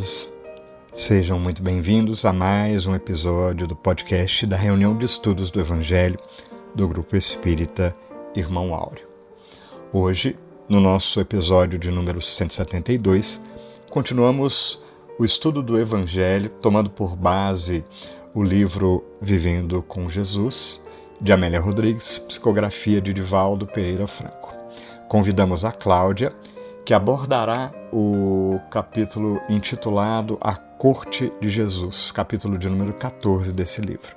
Olá a todos, sejam muito bem-vindos a mais um episódio do podcast da reunião de estudos do Evangelho do Grupo Espírita Irmão Áureo. Hoje, no nosso episódio de número 172, continuamos o estudo do Evangelho tomando por base o livro Vivendo com Jesus, de Amélia Rodrigues, psicografia de Divaldo Pereira Franco. Convidamos a Cláudia, que abordará o capítulo intitulado A Corte de Jesus, capítulo de número 14 desse livro.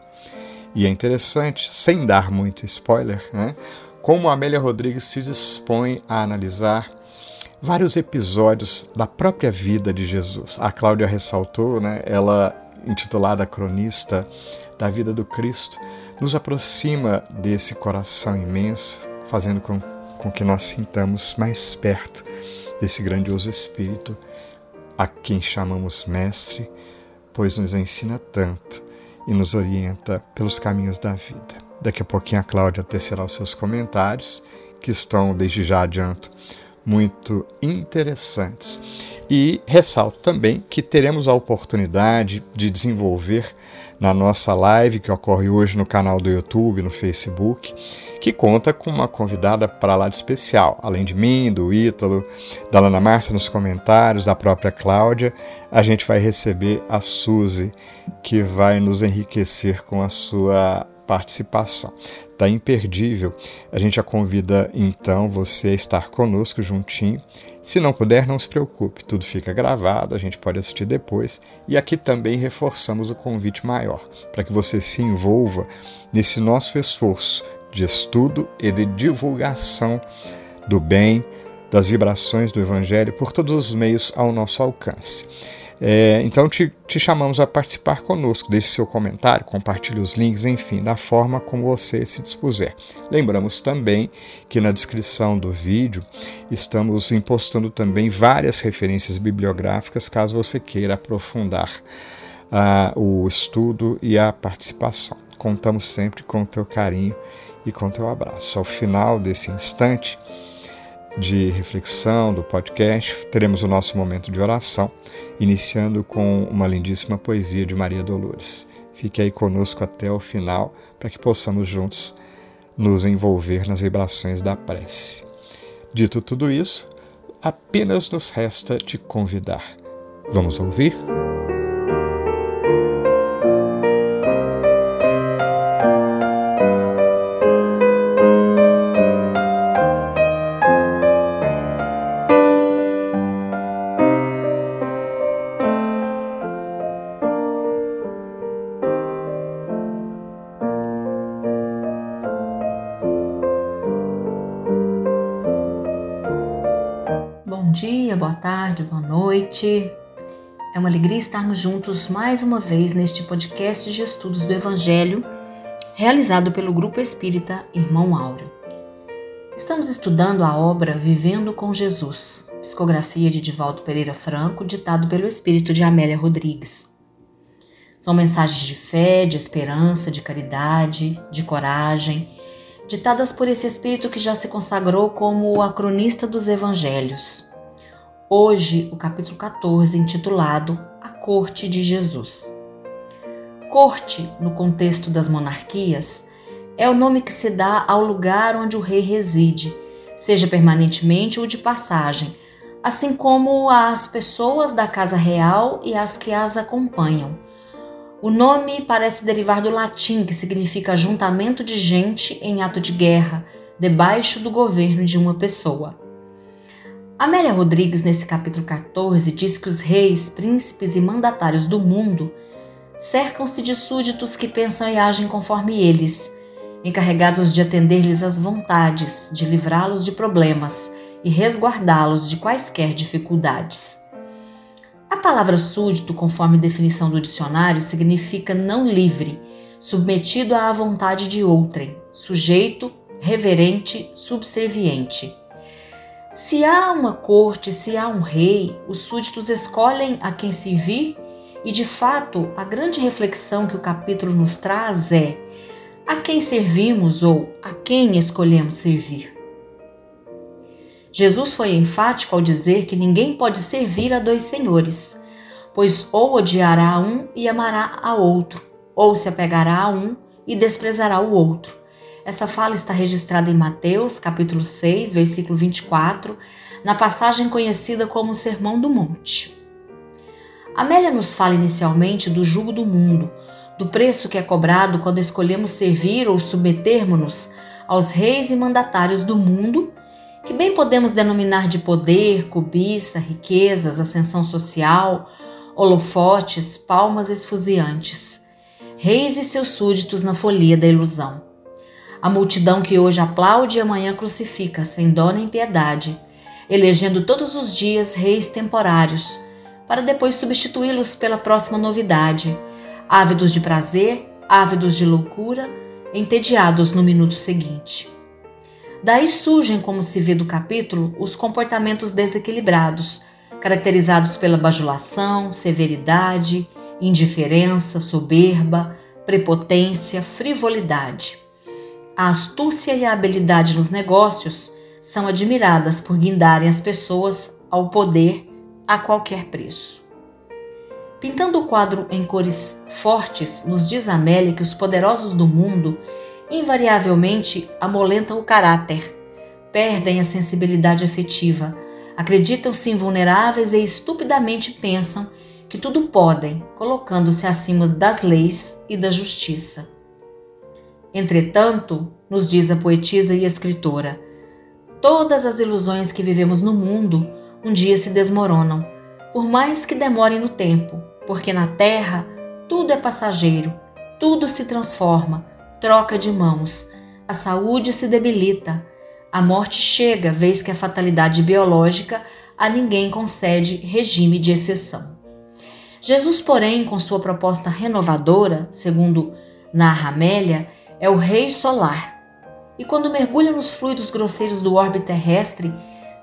E é interessante, sem dar muito spoiler, né, como Amélia Rodrigues se dispõe a analisar vários episódios da própria vida de Jesus. A Cláudia ressaltou, né, ela intitulada Cronista da Vida do Cristo, nos aproxima desse coração imenso, fazendo com, com que nós sintamos mais perto desse grandioso Espírito, a quem chamamos Mestre, pois nos ensina tanto e nos orienta pelos caminhos da vida. Daqui a pouquinho a Cláudia tecerá os seus comentários, que estão, desde já adianto, muito interessantes. E ressalto também que teremos a oportunidade de desenvolver na nossa live, que ocorre hoje no canal do YouTube, no Facebook, que conta com uma convidada para lá de especial. Além de mim, do Ítalo, da Lana Márcia nos comentários, da própria Cláudia, a gente vai receber a Suzy, que vai nos enriquecer com a sua participação. Está imperdível. A gente a convida então você a estar conosco juntinho. Se não puder, não se preocupe, tudo fica gravado, a gente pode assistir depois. E aqui também reforçamos o convite maior, para que você se envolva nesse nosso esforço de estudo e de divulgação do bem, das vibrações do Evangelho por todos os meios ao nosso alcance. É, então te, te, chamamos a participar conosco, deixe seu comentário, compartilhe os links, enfim, da forma como você se dispuser. Lembramos também que na descrição do vídeo estamos impostando também várias referências bibliográficas caso você queira aprofundar uh, o estudo e a participação. Contamos sempre com o teu carinho e com o teu abraço. Ao final desse instante, de reflexão do podcast, teremos o nosso momento de oração, iniciando com uma lindíssima poesia de Maria Dolores. Fique aí conosco até o final para que possamos juntos nos envolver nas vibrações da prece. Dito tudo isso, apenas nos resta te convidar. Vamos ouvir? Dia, boa tarde, boa noite. É uma alegria estarmos juntos mais uma vez neste podcast de estudos do Evangelho, realizado pelo Grupo Espírita Irmão Áureo. Estamos estudando a obra Vivendo com Jesus, psicografia de Divaldo Pereira Franco, ditado pelo espírito de Amélia Rodrigues. São mensagens de fé, de esperança, de caridade, de coragem, ditadas por esse espírito que já se consagrou como o acronista dos evangelhos Hoje, o capítulo 14, intitulado A Corte de Jesus. Corte, no contexto das monarquias, é o nome que se dá ao lugar onde o rei reside, seja permanentemente ou de passagem, assim como às pessoas da casa real e às que as acompanham. O nome parece derivar do latim, que significa ajuntamento de gente em ato de guerra, debaixo do governo de uma pessoa. Amélia Rodrigues, nesse capítulo 14, diz que os reis, príncipes e mandatários do mundo cercam-se de súditos que pensam e agem conforme eles, encarregados de atender-lhes às vontades, de livrá-los de problemas e resguardá-los de quaisquer dificuldades. A palavra súdito, conforme definição do dicionário, significa não livre, submetido à vontade de outrem, sujeito, reverente, subserviente. Se há uma corte, se há um rei, os súditos escolhem a quem servir, e de fato, a grande reflexão que o capítulo nos traz é: a quem servimos ou a quem escolhemos servir? Jesus foi enfático ao dizer que ninguém pode servir a dois senhores, pois ou odiará um e amará a outro, ou se apegará a um e desprezará o outro. Essa fala está registrada em Mateus, capítulo 6, versículo 24, na passagem conhecida como Sermão do Monte. Amélia nos fala inicialmente do jugo do mundo, do preço que é cobrado quando escolhemos servir ou submetermos-nos aos reis e mandatários do mundo, que bem podemos denominar de poder, cobiça, riquezas, ascensão social, holofotes, palmas esfuziantes, reis e seus súditos na folia da ilusão. A multidão que hoje aplaude e amanhã crucifica, sem dó nem piedade, elegendo todos os dias reis temporários, para depois substituí-los pela próxima novidade, ávidos de prazer, ávidos de loucura, entediados no minuto seguinte. Daí surgem, como se vê do capítulo, os comportamentos desequilibrados, caracterizados pela bajulação, severidade, indiferença, soberba, prepotência, frivolidade. A astúcia e a habilidade nos negócios são admiradas por guindarem as pessoas ao poder a qualquer preço. Pintando o quadro em cores fortes, nos diz Amélia que os poderosos do mundo invariavelmente amolentam o caráter, perdem a sensibilidade afetiva, acreditam-se invulneráveis e estupidamente pensam que tudo podem, colocando-se acima das leis e da justiça. Entretanto, nos diz a poetisa e escritora, todas as ilusões que vivemos no mundo um dia se desmoronam, por mais que demorem no tempo, porque na terra tudo é passageiro, tudo se transforma, troca de mãos, a saúde se debilita, a morte chega, vez que a fatalidade biológica a ninguém concede regime de exceção. Jesus, porém, com sua proposta renovadora, segundo narra Amélia, é o Rei Solar. E quando mergulha nos fluidos grosseiros do orbe terrestre,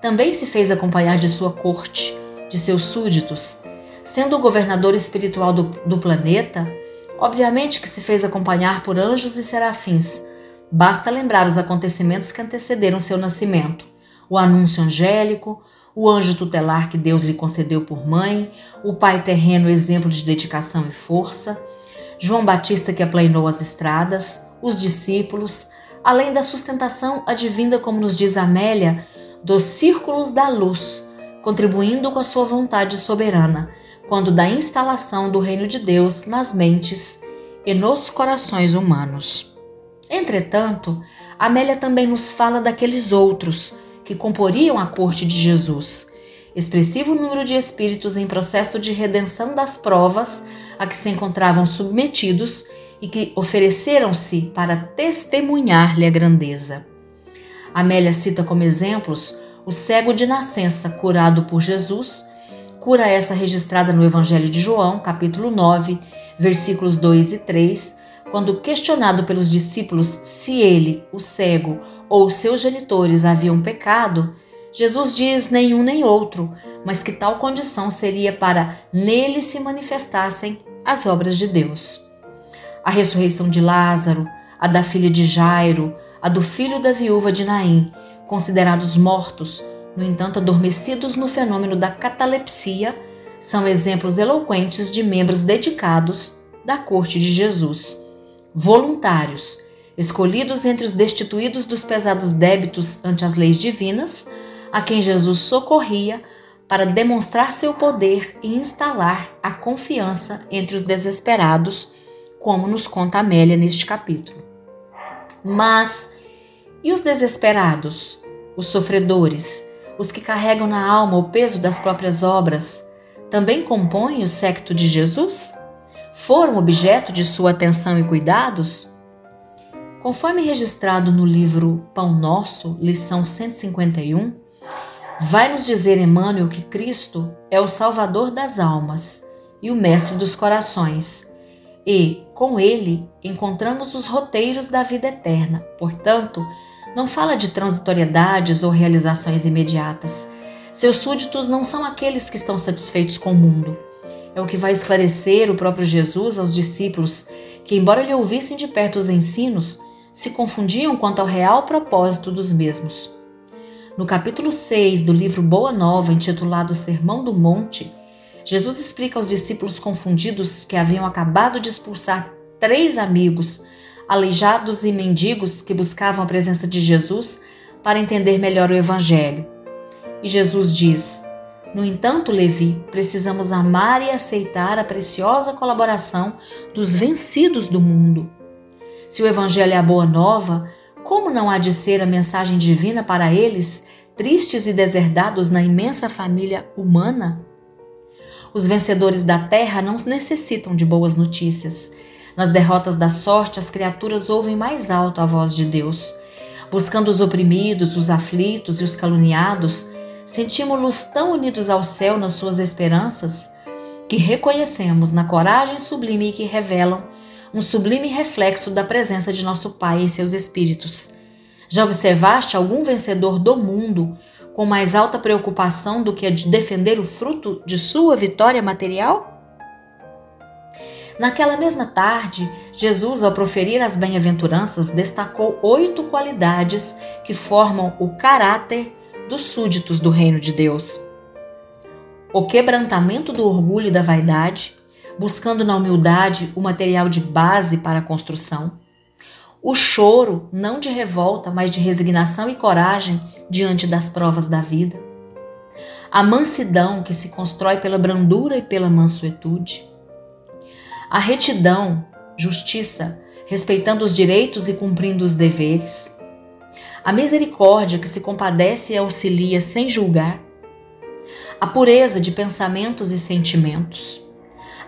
também se fez acompanhar de sua corte, de seus súditos, Sendo o governador espiritual do, do planeta, obviamente que se fez acompanhar por anjos e serafins. Basta lembrar os acontecimentos que antecederam seu nascimento: o anúncio angélico, o anjo tutelar que Deus lhe concedeu por mãe, o pai terreno exemplo de dedicação e força, João Batista que aplainou as estradas, os discípulos, além da sustentação advinda, como nos diz Amélia, dos círculos da luz, contribuindo com a sua vontade soberana, quando da instalação do reino de Deus nas mentes e nos corações humanos. Entretanto, Amélia também nos fala daqueles outros que comporiam a corte de Jesus, expressivo número de espíritos em processo de redenção das provas a que se encontravam submetidos e que ofereceram-se para testemunhar-lhe a grandeza. Amélia cita como exemplos o cego de nascença curado por Jesus cura essa registrada no Evangelho de João, capítulo 9, versículos 2 e 3, quando questionado pelos discípulos se ele, o cego, ou seus genitores haviam pecado, Jesus diz nenhum nem outro, mas que tal condição seria para nele se manifestassem as obras de Deus. A ressurreição de Lázaro, a da filha de Jairo, a do filho da viúva de Naim, considerados mortos, no entanto, adormecidos no fenômeno da catalepsia, são exemplos eloquentes de membros dedicados da corte de Jesus, voluntários, escolhidos entre os destituídos dos pesados débitos ante as leis divinas, a quem Jesus socorria para demonstrar seu poder e instalar a confiança entre os desesperados, como nos conta Amélia neste capítulo. Mas e os desesperados, os sofredores, os que carregam na alma o peso das próprias obras, também compõem o secto de Jesus? Foram objeto de sua atenção e cuidados? Conforme registrado no livro Pão Nosso, lição 151, vai nos dizer Emmanuel que Cristo é o Salvador das almas e o Mestre dos corações, e, com ele, encontramos os roteiros da vida eterna. Portanto, não fala de transitoriedades ou realizações imediatas. Seus súditos não são aqueles que estão satisfeitos com o mundo. É o que vai esclarecer o próprio Jesus aos discípulos, que, embora lhe ouvissem de perto os ensinos, se confundiam quanto ao real propósito dos mesmos. No capítulo 6 do livro Boa Nova, intitulado Sermão do Monte, Jesus explica aos discípulos confundidos que haviam acabado de expulsar três amigos, aleijados e mendigos que buscavam a presença de Jesus para entender melhor o Evangelho. E Jesus diz: No entanto, Levi, precisamos amar e aceitar a preciosa colaboração dos vencidos do mundo. Se o Evangelho é a boa nova, como não há de ser a mensagem divina para eles, tristes e deserdados na imensa família humana? Os vencedores da terra não necessitam de boas notícias. Nas derrotas da sorte, as criaturas ouvem mais alto a voz de Deus. Buscando os oprimidos, os aflitos e os caluniados, sentimos-los tão unidos ao céu nas suas esperanças que reconhecemos na coragem sublime que revelam um sublime reflexo da presença de nosso Pai e seus espíritos. Já observaste algum vencedor do mundo com mais alta preocupação do que a de defender o fruto de sua vitória material? Naquela mesma tarde, Jesus, ao proferir as bem-aventuranças, destacou oito qualidades que formam o caráter dos súditos do reino de Deus. O quebrantamento do orgulho e da vaidade, buscando na humildade o material de base para a construção. O choro, não de revolta, mas de resignação e coragem diante das provas da vida. A mansidão que se constrói pela brandura e pela mansuetude. A retidão, justiça, respeitando os direitos e cumprindo os deveres. A misericórdia que se compadece e auxilia sem julgar. A pureza de pensamentos e sentimentos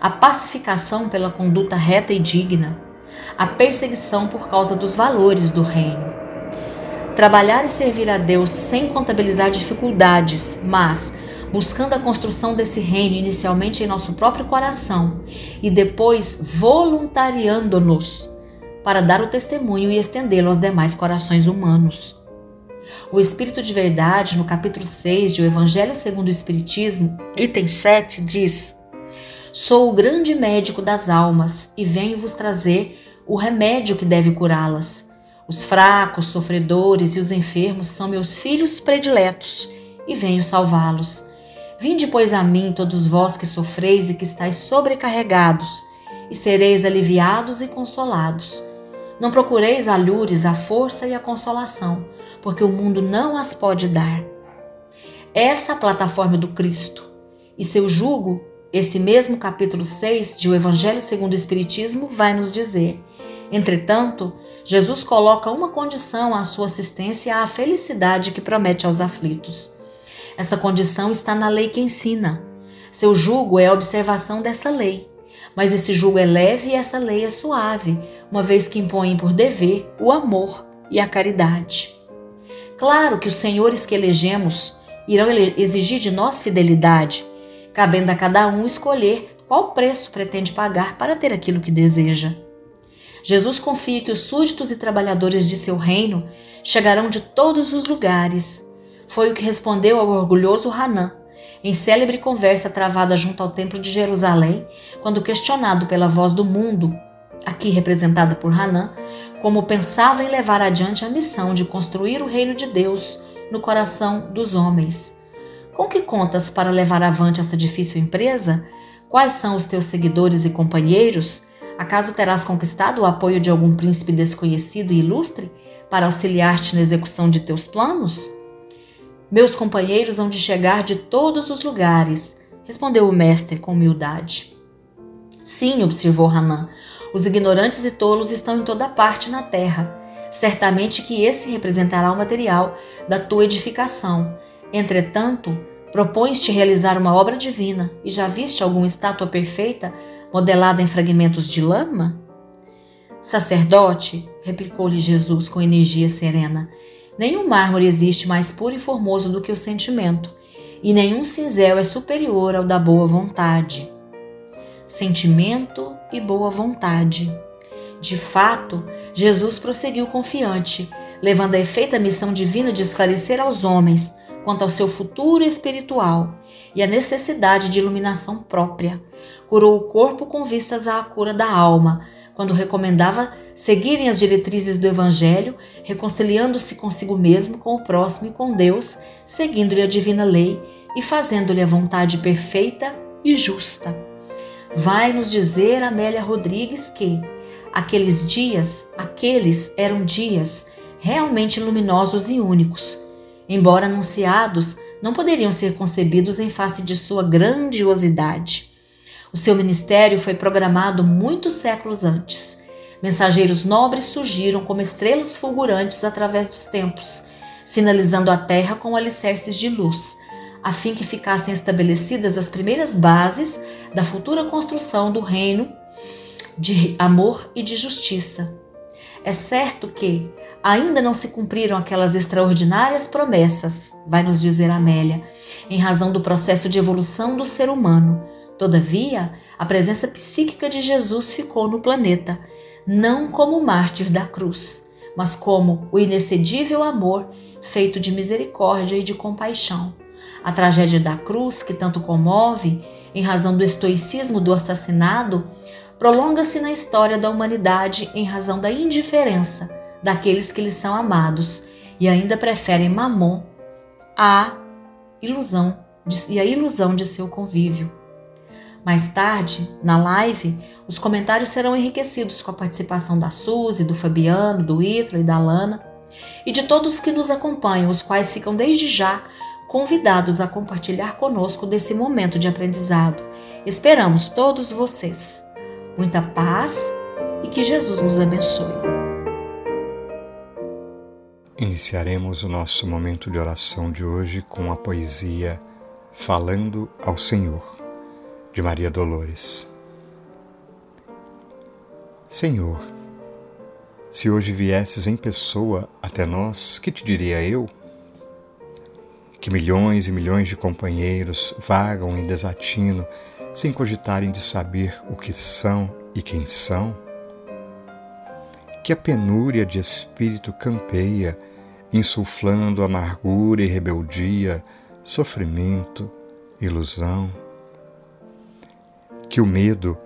a pacificação pela conduta reta e digna, a perseguição por causa dos valores do reino. Trabalhar e servir a Deus sem contabilizar dificuldades, mas buscando a construção desse reino inicialmente em nosso próprio coração e depois voluntariando-nos para dar o testemunho e estendê-lo aos demais corações humanos. O Espírito de Verdade, no capítulo 6 de O Evangelho segundo o Espiritismo, item 7, diz: Sou o grande médico das almas e venho vos trazer o remédio que deve curá-las. Os fracos, sofredores e os enfermos são meus filhos prediletos e venho salvá-los. Vinde, pois, a mim, todos vós que sofreis e que estáis sobrecarregados, e sereis aliviados e consolados. Não procureis alhures a força e a consolação, porque o mundo não as pode dar. Essa é plataforma do Cristo, e seu jugo esse mesmo capítulo 6 de O Evangelho segundo o Espiritismo vai nos dizer: Entretanto, Jesus coloca uma condição à sua assistência à felicidade que promete aos aflitos. Essa condição está na lei que ensina. Seu jugo é a observação dessa lei. Mas esse jugo é leve e essa lei é suave, uma vez que impõe por dever o amor e a caridade. Claro que os senhores que elegemos irão exigir de nós fidelidade, cabendo a cada um escolher qual preço pretende pagar para ter aquilo que deseja. Jesus confia que os súditos e trabalhadores de seu reino chegarão de todos os lugares. Foi o que respondeu ao orgulhoso Hanã, em célebre conversa travada junto ao Templo de Jerusalém, quando questionado pela voz do mundo, aqui representada por Hanã, como pensava em levar adiante a missão de construir o reino de Deus no coração dos homens. Com que contas para levar avante essa difícil empresa? Quais são os teus seguidores e companheiros? Acaso terás conquistado o apoio de algum príncipe desconhecido e ilustre para auxiliar-te na execução de teus planos? Meus companheiros hão de chegar de todos os lugares, respondeu o mestre com humildade. Sim, observou Hanan, os ignorantes e tolos estão em toda parte na terra. Certamente que esse representará o material da tua edificação Entretanto, propões-te realizar uma obra divina e já viste alguma estátua perfeita modelada em fragmentos de lama? Sacerdote, replicou-lhe Jesus com energia serena, nenhum mármore existe mais puro e formoso do que o sentimento, e nenhum cinzel é superior ao da boa vontade. Sentimento e boa vontade. De fato, Jesus prosseguiu confiante, levando a efeito a missão divina de esclarecer aos homens quanto ao seu futuro espiritual e a necessidade de iluminação própria. Curou o corpo com vistas à cura da alma, quando recomendava seguirem as diretrizes do Evangelho, reconciliando-se consigo mesmo, com o próximo e com Deus, seguindo-lhe a divina lei e fazendo-lhe a vontade perfeita e justa. Vai nos dizer Amélia Rodrigues que aqueles dias, aqueles eram dias realmente luminosos e únicos. Embora anunciados, não poderiam ser concebidos em face de sua grandiosidade. O seu ministério foi programado muitos séculos antes. Mensageiros nobres surgiram como estrelas fulgurantes através dos tempos, sinalizando a terra com alicerces de luz, a fim que ficassem estabelecidas as primeiras bases da futura construção do reino de amor e de justiça. É certo que ainda não se cumpriram aquelas extraordinárias promessas, vai nos dizer Amélia, em razão do processo de evolução do ser humano. Todavia, a presença psíquica de Jesus ficou no planeta, não como mártir da cruz, mas como o inexcedível amor feito de misericórdia e de compaixão. A tragédia da cruz, que tanto comove, em razão do estoicismo do assassinado, prolonga-se na história da humanidade em razão da indiferença daqueles que lhes são amados e ainda preferem Mamon à ilusão de, e a ilusão de seu convívio. Mais tarde, na live, os comentários serão enriquecidos com a participação da Suzy, do Fabiano, do Ítalo e da Lana e de todos que nos acompanham, os quais ficam desde já convidados a compartilhar conosco desse momento de aprendizado. Esperamos todos vocês. Muita paz e que Jesus nos abençoe. Iniciaremos o nosso momento de oração de hoje com a poesia Falando ao Senhor, de Maria Dolores. Senhor, se hoje viesses em pessoa até nós, que te diria eu? Que milhões e milhões de companheiros vagam em desatino sem cogitarem de saber o que são e quem são? Que a penúria de espírito campeia, insuflando amargura e rebeldia, sofrimento, ilusão? Que o medo,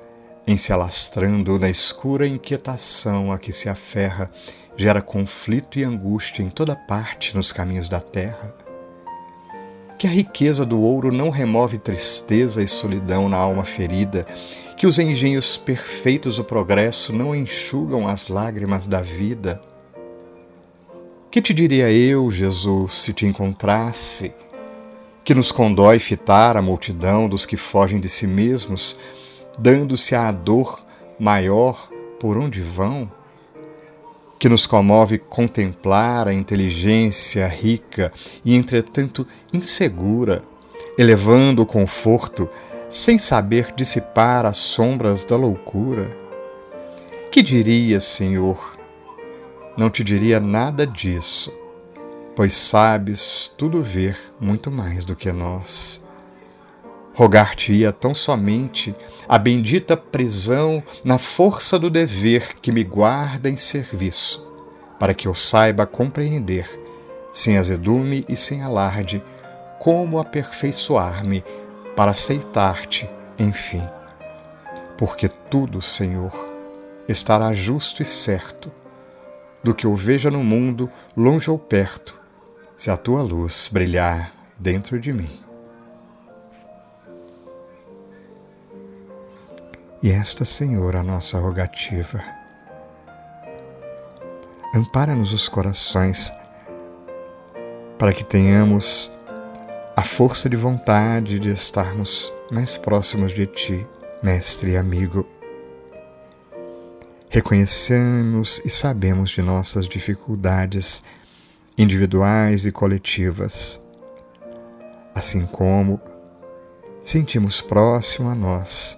em se alastrando na escura inquietação a que se aferra, gera conflito e angústia em toda parte nos caminhos da terra. Que a riqueza do ouro não remove tristeza e solidão na alma ferida, que os engenhos perfeitos do progresso não enxugam as lágrimas da vida. Que te diria eu, Jesus, se te encontrasse? Que nos condói fitar a multidão dos que fogem de si mesmos, dando-se à dor maior por onde vão? Que nos comove contemplar a inteligência rica e, entretanto, insegura, elevando o conforto sem saber dissipar as sombras da loucura? Que diria, Senhor? Não te diria nada disso, pois sabes tudo ver muito mais do que nós Rogar-te-ia tão somente a bendita prisão na força do dever que me guarda em serviço, para que eu saiba compreender, sem azedume e sem alarde, como aperfeiçoar-me para aceitar-te, enfim. Porque tudo, Senhor, estará justo e certo, do que eu veja no mundo, longe ou perto, se a tua luz brilhar dentro de mim. E esta, Senhor, a nossa rogativa. Ampara-nos os corações para que tenhamos a força de vontade de estarmos mais próximos de Ti, Mestre e amigo. Reconhecemos e sabemos de nossas dificuldades individuais e coletivas, assim como sentimos próximo a nós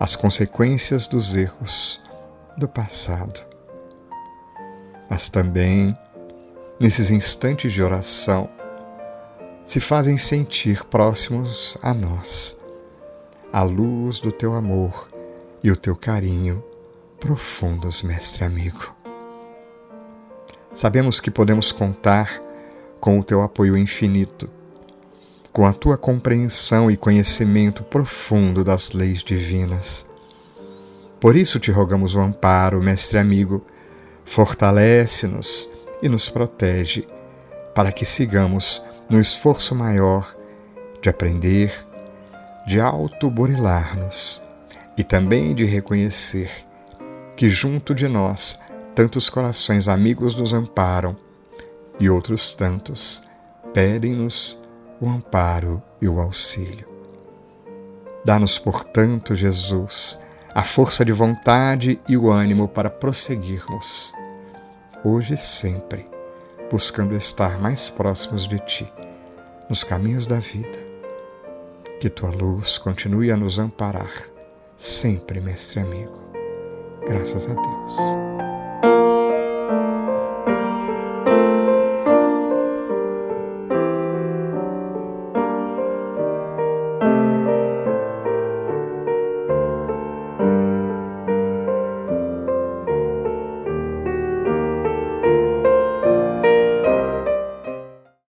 as consequências dos erros do passado. Mas também, nesses instantes de oração, se fazem sentir próximos a nós, a luz do teu amor e o teu carinho profundos, mestre amigo. Sabemos que podemos contar com o teu apoio infinito com a tua compreensão e conhecimento profundo das leis divinas. Por isso te rogamos o amparo, mestre amigo, fortalece-nos e nos protege, para que sigamos no esforço maior de aprender, de autoburilar-nos e também de reconhecer que junto de nós tantos corações amigos nos amparam e outros tantos pedem-nos o amparo e o auxílio. Dá-nos, portanto, Jesus, a força de vontade e o ânimo para prosseguirmos, hoje e sempre, buscando estar mais próximos de Ti, nos caminhos da vida. Que Tua luz continue a nos amparar, sempre, Mestre amigo. Graças a Deus.